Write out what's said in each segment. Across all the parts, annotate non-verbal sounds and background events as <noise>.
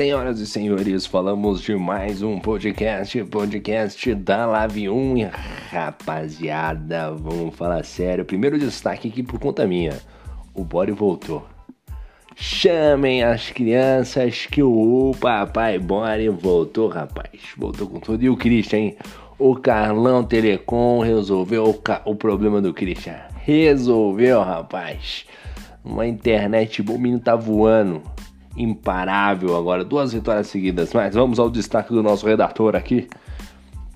Senhoras e senhores, falamos de mais um podcast, podcast da Live 1. E, rapaziada, vamos falar sério. Primeiro destaque aqui por conta minha: o Body voltou. Chamem as crianças que o papai Body voltou, rapaz. Voltou com tudo. E o Christian, hein? O Carlão Telecom resolveu o, ca... o problema do Christian. Resolveu, rapaz. Uma internet bom, o menino tá voando imparável agora, duas vitórias seguidas. Mas vamos ao destaque do nosso redator aqui.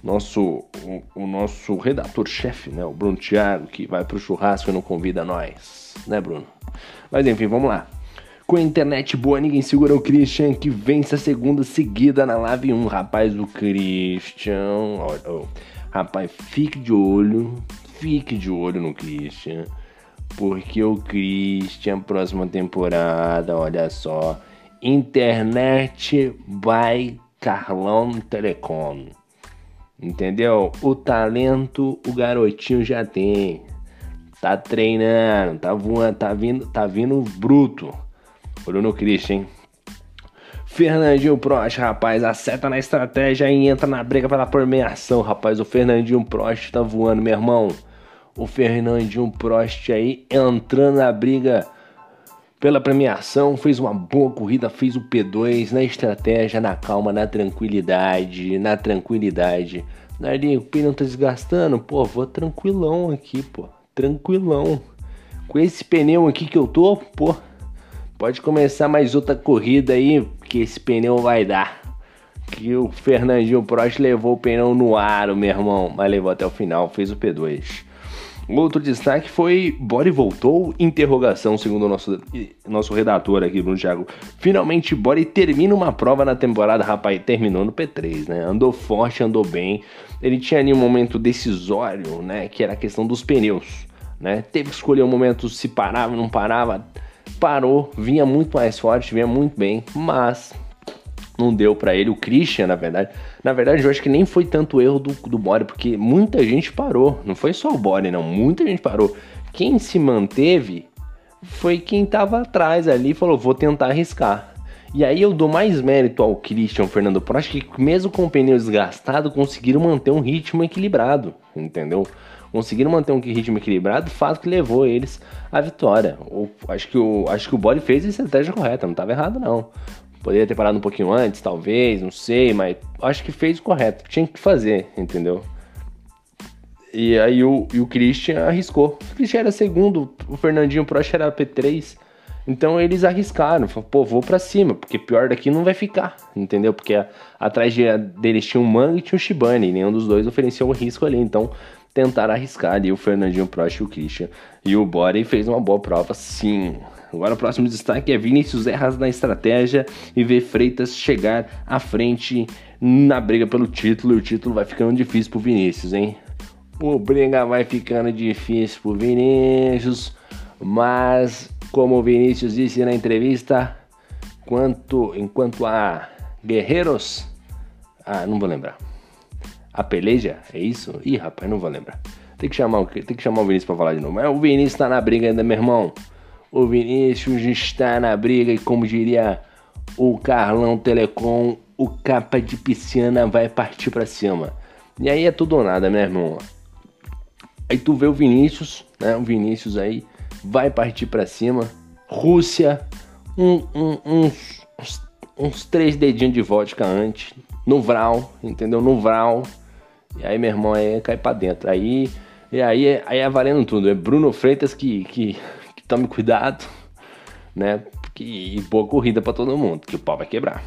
Nosso, o, o nosso redator-chefe, né? O Bruno Thiago, que vai pro churrasco e não convida nós, né, Bruno? Mas enfim, vamos lá. Com a internet boa, ninguém segura o Christian, que vence a segunda seguida na Live 1. Rapaz, o Christian. Oh, rapaz, fique de olho. Fique de olho no Christian. Porque o Christian, próxima temporada, olha só. Internet by Carlão Telecom. Entendeu? O talento o garotinho já tem. Tá treinando, tá voando, tá vindo, tá vindo bruto. Olhou no Christian, hein? Fernandinho Prost, rapaz, acerta na estratégia e entra na briga pela premiação, rapaz. O Fernandinho Prost tá voando, meu irmão. O Fernandinho Prost aí entrando na briga pela premiação, fez uma boa corrida, fez o P2 na estratégia, na calma, na tranquilidade, na tranquilidade. Nardinho, o pneu tá desgastando, pô, vou tranquilão aqui, pô, tranquilão. Com esse pneu aqui que eu tô, pô, pode começar mais outra corrida aí, que esse pneu vai dar. Que o Fernandinho Prost levou o pneu no aro, meu irmão, mas levou até o final, fez o P2. Outro destaque foi Body voltou? Interrogação, segundo o nosso, nosso redator aqui, Bruno Thiago. Finalmente, Body termina uma prova na temporada, rapaz, terminou no P3, né? Andou forte, andou bem. Ele tinha ali um momento decisório, né? Que era a questão dos pneus, né? Teve que escolher um momento se parava, não parava. Parou, vinha muito mais forte, vinha muito bem, mas não deu para ele. O Christian, na verdade. Na verdade, eu acho que nem foi tanto erro do, do Bore, porque muita gente parou. Não foi só o Bore, não. Muita gente parou. Quem se manteve foi quem tava atrás ali e falou: vou tentar arriscar. E aí eu dou mais mérito ao Christian Fernando Prost, que mesmo com o pneu desgastado, conseguiram manter um ritmo equilibrado, entendeu? Conseguiram manter um ritmo equilibrado, fato que levou eles à vitória. O, acho, que o, acho que o Bode fez a estratégia correta, não estava errado não. Poderia ter parado um pouquinho antes, talvez, não sei, mas acho que fez o correto. Tinha que fazer, entendeu? E aí o, e o Christian arriscou. O Christian era segundo, o Fernandinho Prost era P3. Então eles arriscaram, falaram, pô, vou pra cima, porque pior daqui não vai ficar, entendeu? Porque a, atrás de, deles tinha um Mangue e tinha um Shibane, nenhum dos dois oferecia um risco ali, então tentaram arriscar ali o Fernandinho Prost e o Christian. E o Bore fez uma boa prova, sim. Agora o próximo destaque é Vinícius erras na estratégia e vê Freitas chegar à frente na briga pelo título e o título vai ficando difícil pro Vinícius, hein? O briga vai ficando difícil pro Vinícius, mas como o Vinícius disse na entrevista, quanto enquanto a guerreiros, ah, não vou lembrar. A peleja, é isso? Ih, rapaz, não vou lembrar. Tem que chamar, tem que chamar o Vinícius para falar de novo. Mas o Vinícius tá na briga ainda, meu irmão. O Vinícius está na briga e, como diria o Carlão Telecom, o capa de piscina vai partir para cima. E aí é tudo ou nada, meu irmão. Aí tu vê o Vinícius, né? O Vinícius aí vai partir para cima. Rússia, um, um, uns, uns, uns, três dedinhos de vodka antes. No Vral, entendeu? No Vral. E aí, meu irmão, aí cai pra dentro. Aí, e aí, aí é valendo tudo. É Bruno Freitas que, que, tome cuidado, né? E boa corrida para todo mundo, que o pau vai quebrar.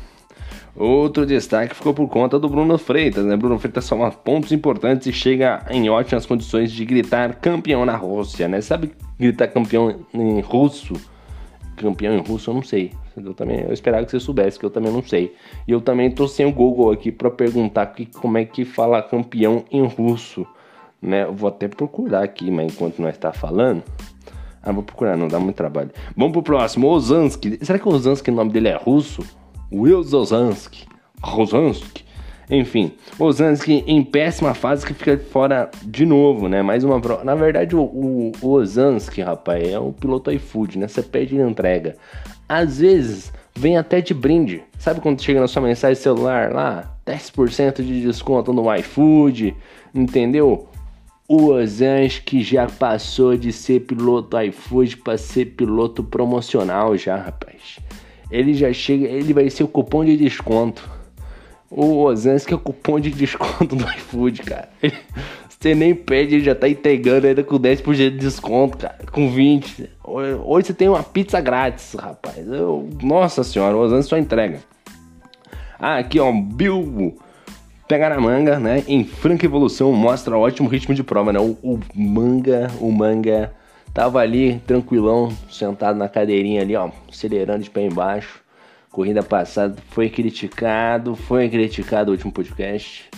Outro destaque ficou por conta do Bruno Freitas, né? Bruno Freitas soma pontos importantes e chega em ótimas condições de gritar campeão na Rússia, né? Sabe gritar campeão em russo? Campeão em russo eu não sei. Eu também eu esperava que você soubesse, que eu também não sei. E eu também tô sem o Google aqui para perguntar que, como é que fala campeão em russo, né? Eu vou até procurar aqui, mas enquanto nós está falando, ah, vou procurar, não dá muito trabalho. Vamos pro próximo, Ozansky. Será que Ozansky, o nome dele é russo? Will Ozansky. Ozansky. Enfim, Ozansky em péssima fase que fica fora de novo, né? Mais uma prova. Na verdade, o, o, Ozansky, rapaz, é o piloto iFood, né? Você pede e entrega. Às vezes vem até de brinde. Sabe quando chega na sua mensagem celular lá? 10% de desconto no iFood, entendeu? O Ozans que já passou de ser piloto iFood para ser piloto promocional já, rapaz. Ele já chega, ele vai ser o cupom de desconto. O Ozans que é o cupom de desconto do iFood, cara. Você nem pede, ele já tá entregando ainda com 10% de desconto, cara. Com 20%. Hoje você tem uma pizza grátis, rapaz. Eu, nossa senhora, o Ozan só entrega. Ah, aqui ó, Bilbo. Pega na manga, né? Em franca evolução, mostra ótimo ritmo de prova, né? O, o manga, o manga tava ali tranquilão, sentado na cadeirinha ali, ó, acelerando de pé embaixo. Corrida passada foi criticado, foi criticado o último podcast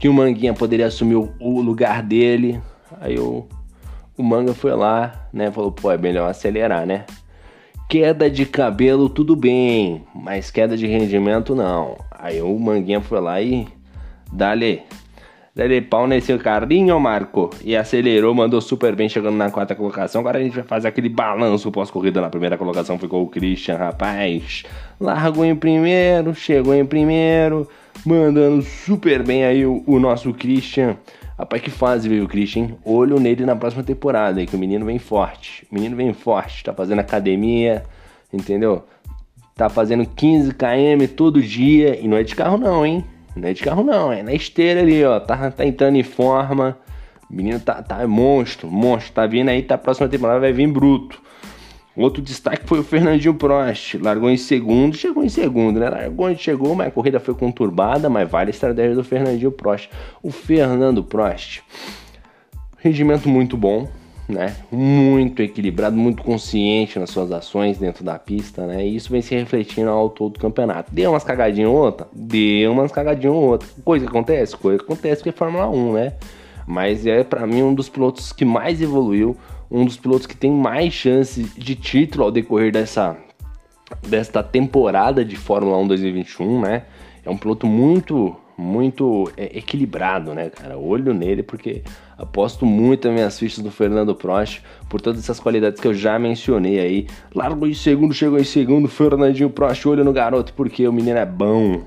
que o Manguinha poderia assumir o, o lugar dele. Aí o, o Manga foi lá, né? Falou, pô, é melhor acelerar, né? Queda de cabelo, tudo bem, mas queda de rendimento não. Aí o Manguinha foi lá e dale, dale pau nesse carrinho, Marco. E acelerou, mandou super bem, chegando na quarta colocação. Agora a gente vai fazer aquele balanço pós-corrida. Na primeira colocação ficou o Christian, rapaz. Largou em primeiro, chegou em primeiro mandando super bem aí o, o nosso Christian. Rapaz, que fase veio o Christian, Olho nele na próxima temporada aí, que o menino vem forte. O menino vem forte, tá fazendo academia, entendeu? Tá fazendo 15 km todo dia. E não é de carro não, hein? Não é de carro não, é na esteira ali, ó. Tá, tá entrando em forma. O menino tá, tá monstro, monstro. Tá vindo aí, tá próxima temporada vai vir bruto. Outro destaque foi o Fernandinho Prost. Largou em segundo, chegou em segundo, né? Largou onde chegou, mas a corrida foi conturbada, mas vale a estratégia do Fernandinho Prost. O Fernando Prost, rendimento muito bom, né? Muito equilibrado, muito consciente nas suas ações dentro da pista, né? E isso vem se refletindo ao todo do campeonato. Deu umas cagadinhas ou outra? Deu umas cagadinhas ou outra. Coisa que acontece? Coisa que acontece porque é Fórmula 1, né? Mas é para mim um dos pilotos que mais evoluiu um dos pilotos que tem mais chance de título ao decorrer dessa desta temporada de Fórmula 1 2021, né? É um piloto muito muito é, equilibrado, né, cara? Olho nele porque aposto muito as minhas fichas do Fernando Prost por todas essas qualidades que eu já mencionei aí. Largo em segundo, chegou em segundo, Fernandinho Prost, olho no garoto porque o menino é bom.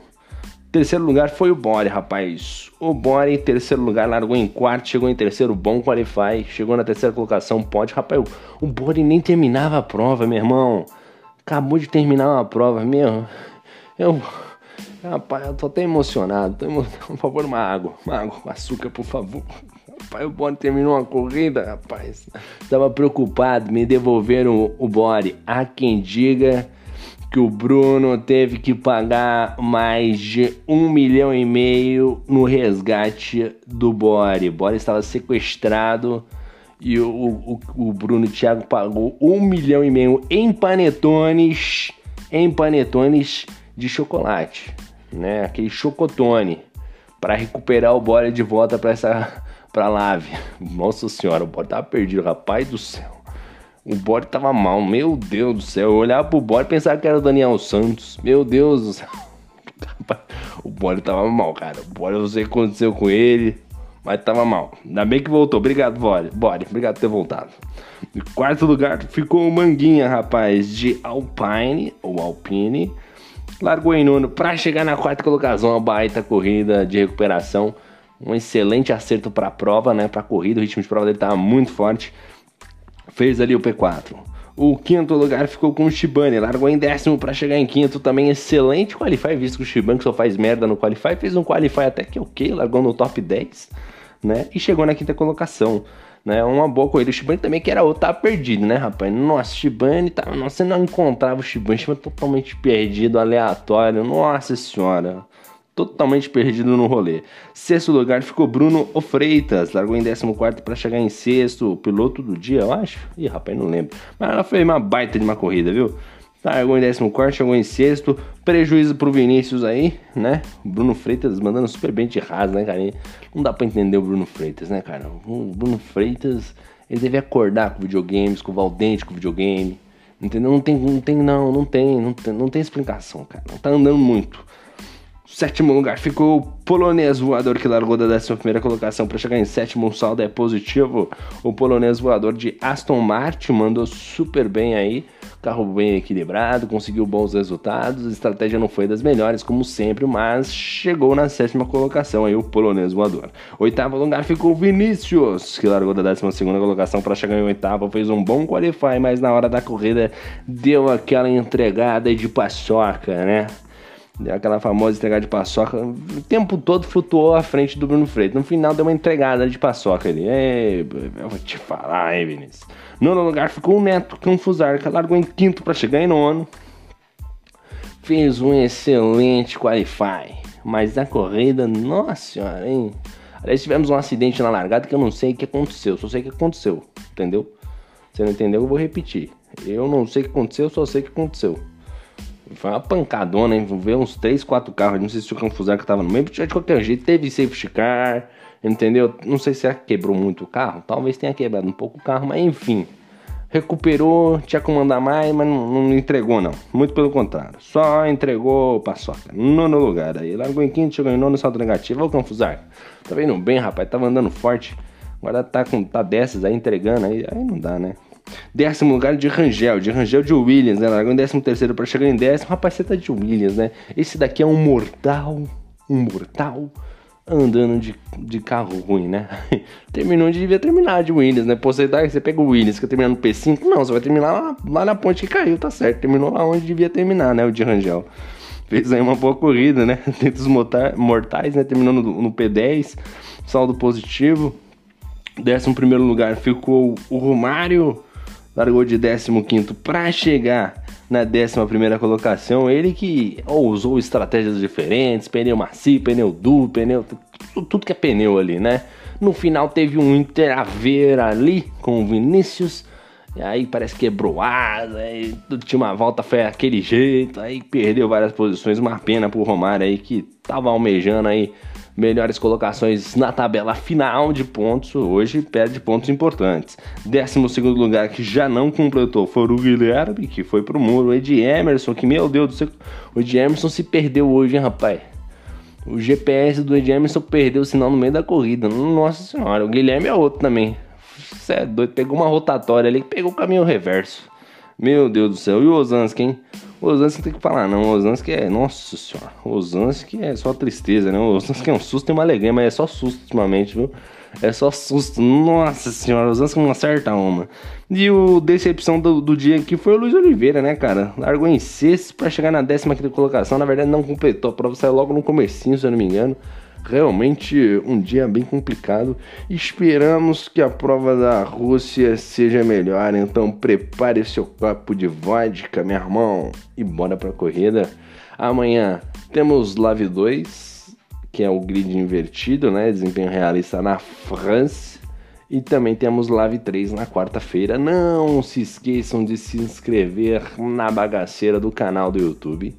Terceiro lugar foi o Bore, rapaz. O Bore terceiro lugar largou em quarto, chegou em terceiro, bom qualify, chegou na terceira colocação, pode. Rapaz, o, Bore nem terminava a prova, meu irmão. Acabou de terminar uma prova, meu. Eu. Rapaz, eu tô até emocionado. Tô emocionado. <laughs> Por favor, uma água. Uma água com açúcar, por favor. Rapaz, o Bore terminou uma corrida, rapaz. Tava preocupado, me devolveram o, o Bore. Há quem diga que o Bruno teve que pagar mais de um milhão e meio no resgate do Bore. Bore estava sequestrado e o, o, o Bruno Thiago pagou um milhão e meio em panetones, em panetones de chocolate, né? Aquele chocotone para recuperar o Bore de volta para essa para Lave. <laughs> Nossa senhora, o Bore tava perdido, rapaz do céu. O bode tava mal, meu Deus do céu. Eu olhava pro bode e pensava que era o Daniel Santos. Meu Deus do céu. <laughs> O bode tava mal, cara. O bode, não sei o que aconteceu com ele, mas tava mal. Ainda bem que voltou. Obrigado, bode. Bode, obrigado por ter voltado. Em quarto lugar ficou o Manguinha, rapaz, de Alpine, ou Alpine. Largou em nono para chegar na quarta colocação. Uma baita corrida de recuperação. Um excelente acerto para a prova, né? Para a corrida. O ritmo de prova dele tava muito forte fez ali o P4. O quinto lugar ficou com o Shibane, largou em décimo para chegar em quinto. Também excelente qualify, visto que o Shibane só faz merda no qualify. Fez um qualify até que ok, largou no top 10, né? E chegou na quinta colocação. Né, uma boa corrida. O Shibane também, que era outro, tava perdido, né, rapaz? Nossa, Shibane, tá, nossa, você não encontrava o Shibane, Shibane totalmente perdido, aleatório. Nossa senhora totalmente perdido no rolê. Sexto lugar ficou Bruno Freitas, largou em 14 para chegar em sexto, piloto do dia, eu acho. Ih, rapaz, não lembro. Mas ela fez uma baita de uma corrida, viu? Largou em 14, chegou em sexto. Prejuízo pro Vinícius aí, né? Bruno Freitas mandando super bem de rasa, né, cara? Não dá pra entender o Bruno Freitas, né, cara? O Bruno Freitas, ele deve acordar com videogames, com o Valdente com videogame. Entendeu? Não tem, não tem, não, não tem, não tem, não tem explicação, cara. Não tá andando muito. Sétimo lugar ficou o polonês voador que largou da 11 colocação para chegar em sétimo. O saldo é positivo. O polonês voador de Aston Martin mandou super bem aí. Carro bem equilibrado, conseguiu bons resultados, a estratégia não foi das melhores, como sempre, mas chegou na sétima colocação aí o polonês voador. Oitavo lugar ficou Vinícius, que largou da décima segunda colocação para chegar em oitavo, fez um bom qualify, mas na hora da corrida deu aquela entregada de paçoca, né? Aquela famosa entregada de paçoca. O tempo todo flutuou à frente do Bruno Freitas. No final deu uma entregada de paçoca ali. Ei, eu vou te falar, hein, Vinícius. Nono lugar ficou o Neto Canfusar, que largou em quinto para chegar em nono. Fez um excelente qualify. Mas na corrida, nossa senhora, hein? Aliás, tivemos um acidente na largada que eu não sei o que aconteceu. Só sei o que aconteceu, entendeu? Você não entendeu? Eu vou repetir. Eu não sei o que aconteceu, só sei o que aconteceu. Foi uma pancadona, hein? Veio uns 3, 4 carros. Não sei se o Canfusar que tava no meio. De qualquer jeito, teve safety car Entendeu? Não sei se quebrou muito o carro, talvez tenha quebrado um pouco o carro, mas enfim. Recuperou, tinha como andar mais, mas não, não entregou não. Muito pelo contrário. Só entregou paçoca. Nono lugar. Aí largou em quinto, chegou em nono, salto negativo. O Confusar. Tá vendo bem, rapaz? Tava andando forte. Agora tá com tá dessas aí entregando. Aí, aí não dá, né? Décimo lugar de Rangel, de Rangel de Williams, né? Largou em décimo terceiro para chegar em décimo. Rapaz, você tá de Williams, né? Esse daqui é um mortal. Um mortal andando de, de carro ruim, né? <laughs> Terminou onde devia terminar de Williams, né? Pô, você, tá, você pega o Williams, que terminar no P5, não, você vai terminar lá, lá na ponte que caiu, tá certo. Terminou lá onde devia terminar, né? O de Rangel. Fez aí uma boa corrida, né? <laughs> Dentro dos mortais, né? Terminou no, no P10, saldo positivo. Décimo primeiro lugar ficou o Romário, largou de 15 para chegar na 11 colocação. Ele que usou estratégias diferentes: pneu macio, pneu duro, pneu. Tudo que é pneu ali, né? No final teve um interaver ali com o Vinícius. E aí parece que quebrou asa, aí última volta foi aquele jeito, aí perdeu várias posições, uma pena pro Romário aí que tava almejando aí melhores colocações na tabela final de pontos, hoje perde pontos importantes. 12 lugar que já não completou foi o Guilherme, que foi pro muro. O Ed Emerson, que meu Deus do céu, o Ed Emerson se perdeu hoje, hein, rapaz. O GPS do Ed Emerson perdeu o sinal no meio da corrida. Nossa senhora, o Guilherme é outro também. Você é doido, pegou uma rotatória ali, pegou o caminho reverso. Meu Deus do céu. E o Osansky, hein? O Osansky tem que falar, não. O Osansky é. Nossa senhora. O Osansky é só tristeza, né? O Osansky é um susto e uma alegria, mas é só susto ultimamente, viu? É só susto. Nossa senhora, o Osansky não acerta uma. E o decepção do, do dia aqui foi o Luiz Oliveira, né, cara? Largou em sexto pra chegar na décima colocação. Na verdade, não completou. A prova saiu logo no comecinho, se eu não me engano realmente um dia bem complicado. Esperamos que a prova da Rússia seja melhor, então prepare seu copo de vodka, meu irmão, e bora pra corrida. Amanhã temos Lave 2, que é o grid invertido, né? Desempenho realista na França. E também temos Live 3 na quarta-feira. Não se esqueçam de se inscrever na bagaceira do canal do YouTube.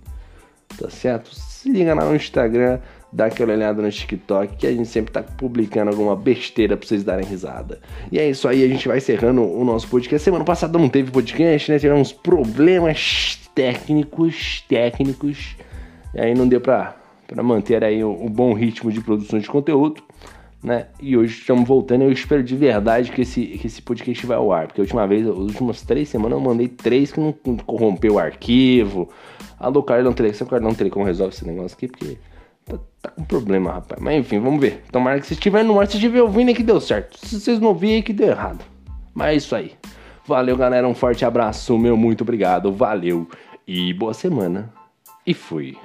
Tá certo? Se liga lá no Instagram, dá aquela olhada no TikTok que a gente sempre tá publicando alguma besteira pra vocês darem risada. E é isso aí, a gente vai encerrando o nosso podcast. Semana passada não teve podcast, né? Tivemos problemas técnicos, técnicos. E aí não deu pra, pra manter aí o, bom ritmo de produção de conteúdo. Né? E hoje estamos voltando. Eu espero de verdade que esse, que esse podcast vai ao ar. Porque a última vez, as últimas três semanas, eu mandei três que não, corrompeu o arquivo. Alô, Carlão Telecom, Carlão Telecom resolve esse negócio aqui, porque tá, com problema, rapaz. Mas enfim, vamos ver. Tomara que se estiver no ar, se estiver ouvindo é que deu certo. Se vocês não ouvirem é que deu errado. Mas é isso aí. Valeu, galera. Um forte abraço, meu. Muito obrigado. Valeu. E boa semana. E fui.